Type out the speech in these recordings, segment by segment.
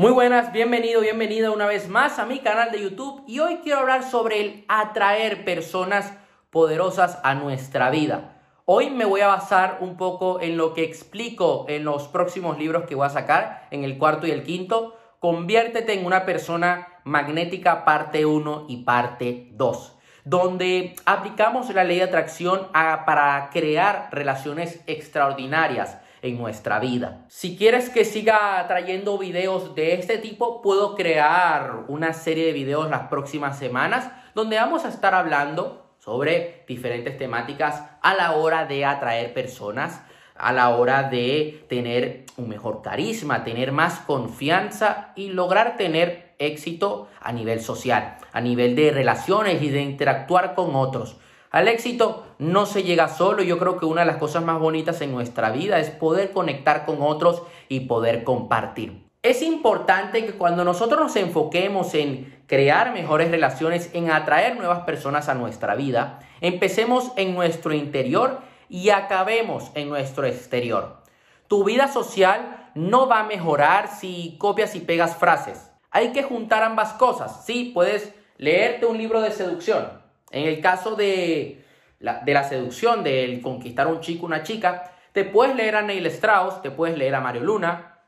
Muy buenas, bienvenido, bienvenida una vez más a mi canal de YouTube y hoy quiero hablar sobre el atraer personas poderosas a nuestra vida. Hoy me voy a basar un poco en lo que explico en los próximos libros que voy a sacar, en el cuarto y el quinto. Conviértete en una persona magnética parte 1 y parte 2, donde aplicamos la ley de atracción para crear relaciones extraordinarias en nuestra vida. Si quieres que siga trayendo videos de este tipo, puedo crear una serie de videos las próximas semanas donde vamos a estar hablando sobre diferentes temáticas a la hora de atraer personas, a la hora de tener un mejor carisma, tener más confianza y lograr tener éxito a nivel social, a nivel de relaciones y de interactuar con otros. Al éxito no se llega solo. Yo creo que una de las cosas más bonitas en nuestra vida es poder conectar con otros y poder compartir. Es importante que cuando nosotros nos enfoquemos en crear mejores relaciones, en atraer nuevas personas a nuestra vida, empecemos en nuestro interior y acabemos en nuestro exterior. Tu vida social no va a mejorar si copias y pegas frases. Hay que juntar ambas cosas. Sí, puedes leerte un libro de seducción, en el caso de la, seducción, del conquistar a un chico, una chica, te puedes leer a Neil Strauss, te puedes leer a Mario Luna,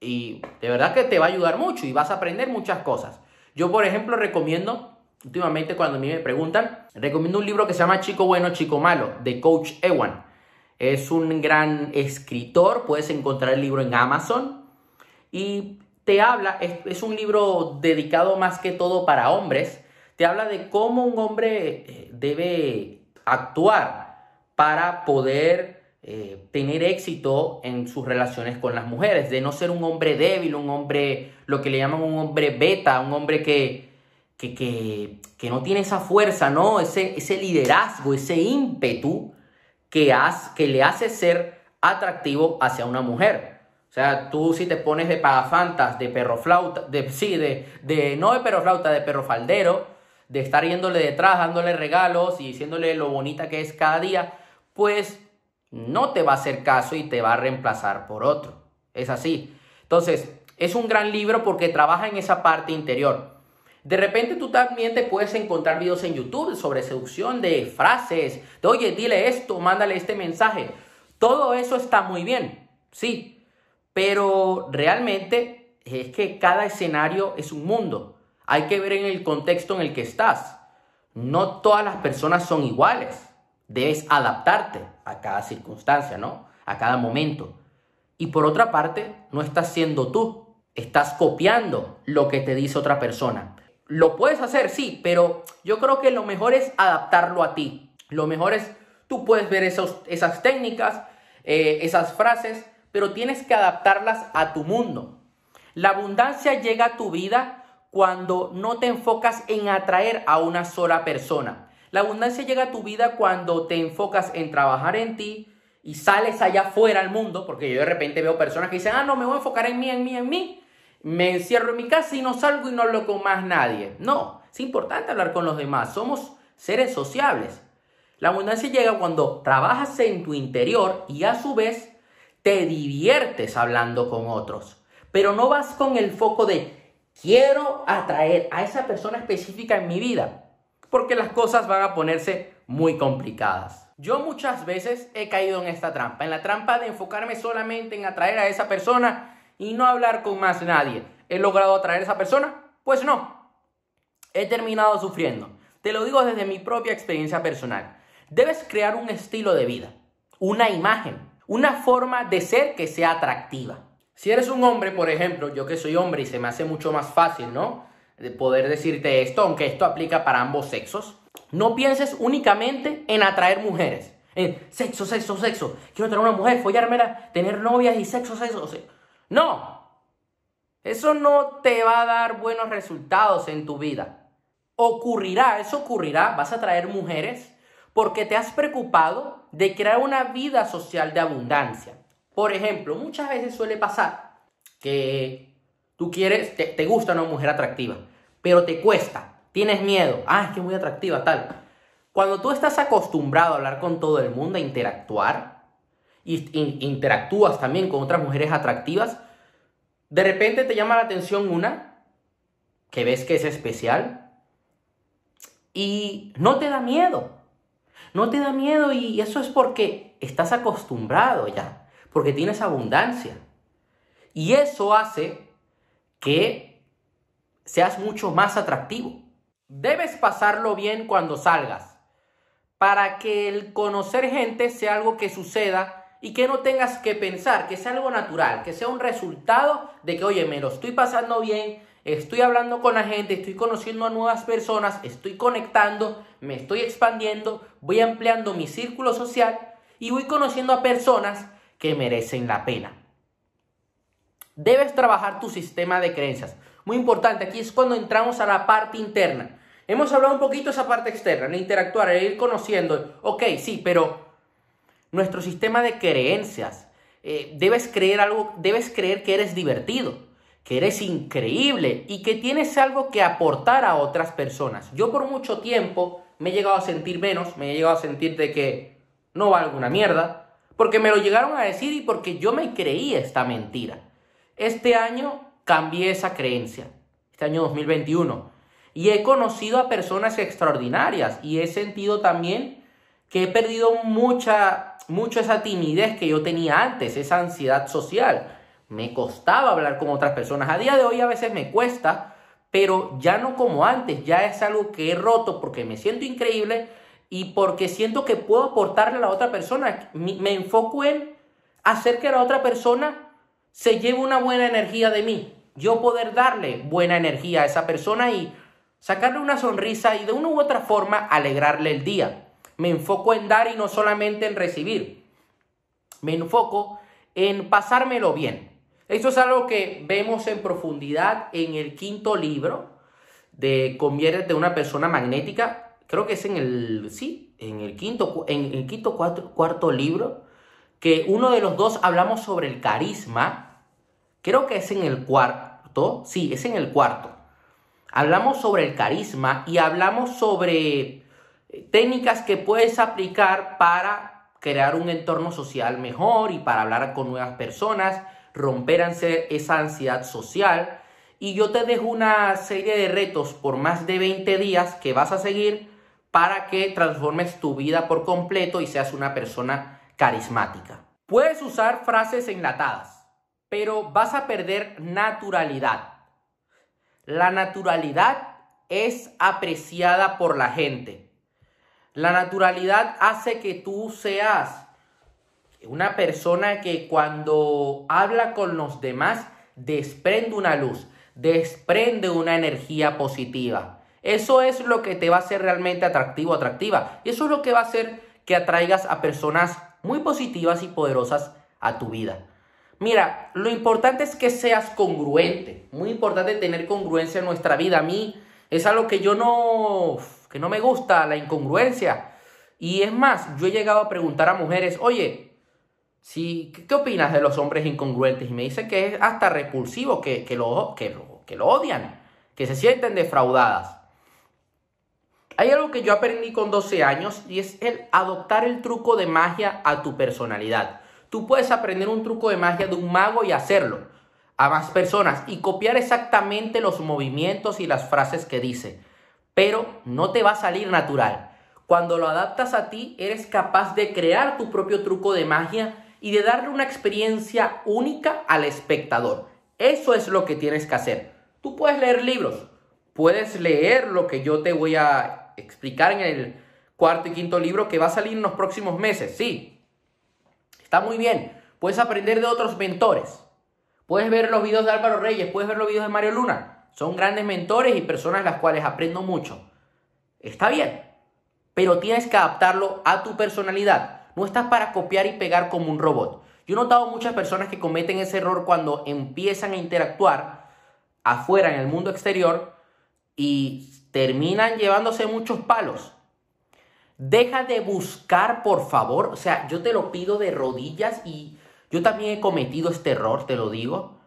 y de verdad que te va a ayudar mucho y vas a aprender muchas cosas. Yo, por ejemplo, recomiendo, últimamente cuando a mí me preguntan, recomiendo un libro que se llama Chico Bueno, Chico Malo, de Coach Ewan. Es un gran escritor, puedes encontrar el libro en Amazon y te habla, es un libro dedicado más que todo para hombres, te habla de cómo un hombre eh, debe actuar para poder eh, tener éxito en sus relaciones con las mujeres, de no ser un hombre débil, un hombre, lo que le llaman un hombre beta, un hombre que, que, que, no tiene esa fuerza, ¿no? Ese, ese liderazgo, ese ímpetu que, que le hace ser atractivo hacia una mujer. O sea, tú si te pones de pagafantas, de perro flauta, de, sí, de, de, no de perro flauta, de perro faldero, de estar yéndole detrás, dándole regalos y diciéndole lo bonita que es cada día, pues no te va a hacer caso y te va a reemplazar por otro. Es así. Entonces, es un gran libro porque trabaja en esa parte interior. De repente tú también te puedes encontrar videos en YouTube sobre seducción de frases, de oye, dile esto, mándale este mensaje. Todo eso está muy bien, sí, pero realmente es que cada escenario es un mundo. Hay que ver en el contexto en el que estás. No todas las personas son iguales. Debes adaptarte a cada circunstancia, ¿no? A cada momento. Y por otra parte, no estás siendo tú. Estás copiando lo que te dice otra persona. Lo puedes hacer, sí, pero yo creo que lo mejor es adaptarlo a ti. Lo mejor es, tú puedes ver esas técnicas, eh, esas frases, pero tienes que adaptarlas a tu mundo. La abundancia llega a tu vida cuando no te enfocas en atraer a una sola persona. La abundancia llega a tu vida cuando te enfocas en trabajar en ti y sales allá afuera al mundo, porque yo de repente veo personas que dicen, ah, no, me voy a enfocar en mí, en mí, en mí. Me encierro en mi casa y no salgo y no hablo con más nadie. No, es importante hablar con los demás. Somos seres sociables. La abundancia llega cuando trabajas en tu interior y a su vez te diviertes hablando con otros. Pero no vas con el foco de quiero atraer a esa persona específica en mi vida, porque las cosas van a ponerse muy complicadas. Yo muchas veces he caído en esta trampa, en la trampa de enfocarme solamente en atraer a esa persona y no hablar con más nadie. ¿He logrado atraer a esa persona? Pues no. He terminado sufriendo. Te lo digo desde mi propia experiencia personal. Debes crear un estilo de vida, una imagen, una forma de ser que sea atractiva. Si eres un hombre, por ejemplo, yo que soy hombre y se me hace mucho más fácil, ¿no? De poder decirte esto, aunque esto aplica para ambos sexos. No pienses únicamente en atraer mujeres. En sexo, sexo, sexo. Quiero tener una mujer, follármela, tener novias y sexo, sexo, sexo. No. Eso no te va a dar buenos resultados en tu vida. Ocurrirá, eso ocurrirá, vas a traer mujeres porque te has preocupado de crear una vida social de abundancia. Por ejemplo, muchas veces suele pasar que tú quieres, te, gusta una mujer atractiva, pero te cuesta, tienes miedo, ah, es que es muy atractiva, tal. Cuando tú estás acostumbrado a hablar con todo el mundo, a interactuar, y interactúas también con otras mujeres atractivas, De repente te llama la atención una que ves que es especial y no te da miedo. No te da miedo y eso es porque estás acostumbrado ya, porque tienes abundancia. Y eso hace que seas mucho más atractivo. Debes pasarlo bien cuando salgas, para que el conocer gente sea algo que suceda y que no tengas que pensar, que sea algo natural, que sea un resultado de que, oye, me lo estoy pasando bien, estoy hablando con la gente, estoy conociendo a nuevas personas, estoy conectando, me estoy expandiendo, voy ampliando mi círculo social y voy conociendo a personas que merecen la pena. Debes trabajar tu sistema de creencias. Muy importante, aquí es cuando entramos a la parte interna. Hemos hablado un poquito de esa parte externa, el interactuar, el ir conociendo. Ok, sí, pero nuestro sistema de creencias. Eh, debes creer algo, debes creer que eres divertido, que eres increíble y que tienes algo que aportar a otras personas. Yo por mucho tiempo me he llegado a sentir menos, me he llegado a sentir de que no valgo una mierda, porque me lo llegaron a decir y porque yo me creí esta mentira. Este año cambié esa creencia, este año 2021, y he conocido a personas extraordinarias y he sentido también que he perdido mucha mucho esa timidez que yo tenía antes, esa ansiedad social. Me costaba hablar con otras personas. A día de hoy a veces me cuesta, pero ya no como antes, ya es algo que he roto porque me siento increíble y porque siento que puedo aportarle a la otra persona. Me enfoco en hacer que la otra persona se lleve una buena energía de mí. Yo poder darle buena energía a esa persona y sacarle una sonrisa y de una u otra forma alegrarle el día. Me enfoco en dar y no solamente en recibir. Me enfoco en pasármelo bien. Esto es algo que vemos en profundidad en el quinto libro de Conviértete una persona magnética. Creo que es en el, sí, en el quinto, en el quinto cuarto libro, que uno de los dos hablamos sobre el carisma. Creo que es en el cuarto, sí, es en el cuarto. Hablamos sobre el carisma y hablamos sobre técnicas que puedes aplicar para crear un entorno social mejor y para hablar con nuevas personas, romper esa ansiedad social. Y yo te dejo una serie de retos por más de 20 días que vas a seguir para que transformes tu vida por completo y seas una persona carismática. Puedes usar frases enlatadas, pero vas a perder naturalidad. La naturalidad es apreciada por la gente. La naturalidad hace que tú seas una persona que cuando habla con los demás desprende una luz, desprende una energía positiva. Eso es lo que te va a hacer realmente atractivo, atractiva. Y eso es lo que va a hacer que atraigas a personas muy positivas y poderosas a tu vida. Mira, lo importante es que seas congruente. Muy importante tener congruencia en nuestra vida. A mí es algo que yo no que no me gusta la incongruencia. Y es más, yo he llegado a preguntar a mujeres, oye, si, ¿qué, opinas de los hombres incongruentes? Y me dicen que es hasta repulsivo, que, que, lo, que, lo, que lo odian, que se sienten defraudadas. Hay algo que yo aprendí con 12 años y es el adoptar el truco de magia a tu personalidad. Tú puedes aprender un truco de magia de un mago y hacerlo a más personas y copiar exactamente los movimientos y las frases que dice pero no te va a salir natural. Cuando lo adaptas a ti, eres capaz de crear tu propio truco de magia y de darle una experiencia única al espectador. Eso es lo que tienes que hacer. Tú puedes leer libros, puedes leer lo que yo te voy a explicar en el cuarto y quinto libro que va a salir en los próximos meses, sí. Está muy bien. Puedes aprender de otros mentores. Puedes ver los videos de Álvaro Reyes, puedes ver los videos de Mario Luna. Son grandes mentores y personas las cuales aprendo mucho. Está bien, pero tienes que adaptarlo a tu personalidad. No estás para copiar y pegar como un robot. Yo he notado muchas personas que cometen ese error cuando empiezan a interactuar afuera en el mundo exterior y terminan llevándose muchos palos. Deja de buscar, por favor. O sea, yo te lo pido de rodillas y yo también he cometido este error, te lo digo.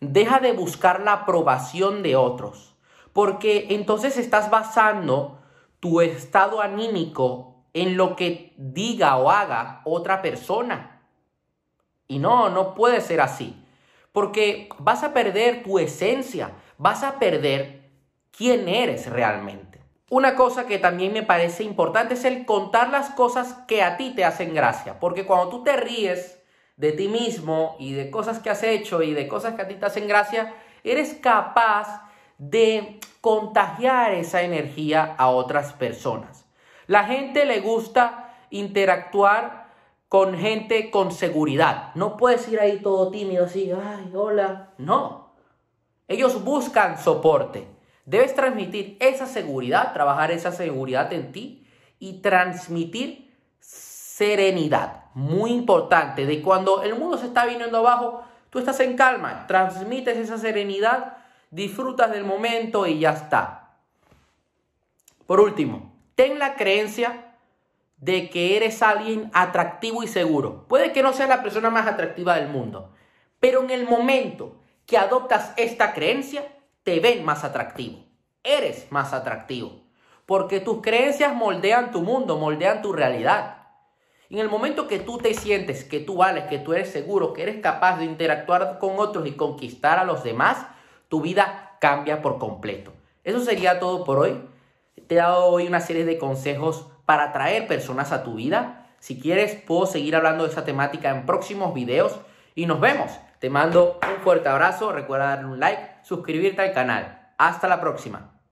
Deja de buscar la aprobación de otros, porque entonces estás basando tu estado anímico en lo que diga o haga otra persona. Y no, no puede ser así. porque vas a perder tu esencia, vas a perder quién eres realmente. Una cosa que también me parece importante es el contar las cosas que a ti te hacen gracia, porque cuando tú te ríes de ti mismo y de cosas que has hecho y de cosas que a ti te hacen gracia, eres capaz de contagiar esa energía a otras personas. La gente le gusta interactuar con gente con seguridad. No puedes ir ahí todo tímido así, ay, hola. No. Ellos buscan soporte. Debes transmitir esa seguridad, trabajar esa seguridad en ti y transmitir serenidad. Muy importante, de cuando el mundo se está viniendo abajo, tú estás en calma, transmites esa serenidad, disfrutas del momento y ya está. Por último, ten la creencia de que eres alguien atractivo y seguro. Puede que no seas la persona más atractiva del mundo, pero en el momento que adoptas esta creencia, te ven más atractivo. Eres más atractivo. Porque tus creencias moldean tu mundo, moldean tu realidad. en el momento que tú te sientes que tú vales, que tú eres seguro, que eres capaz de interactuar con otros y conquistar a los demás, tu vida cambia por completo. Eso sería todo por hoy. Te he dado hoy una serie de consejos para atraer personas a tu vida. Si quieres, puedo seguir hablando de esa temática en próximos videos y nos vemos. Te mando un fuerte abrazo, recuerda darle un like, suscribirte al canal. Hasta la próxima.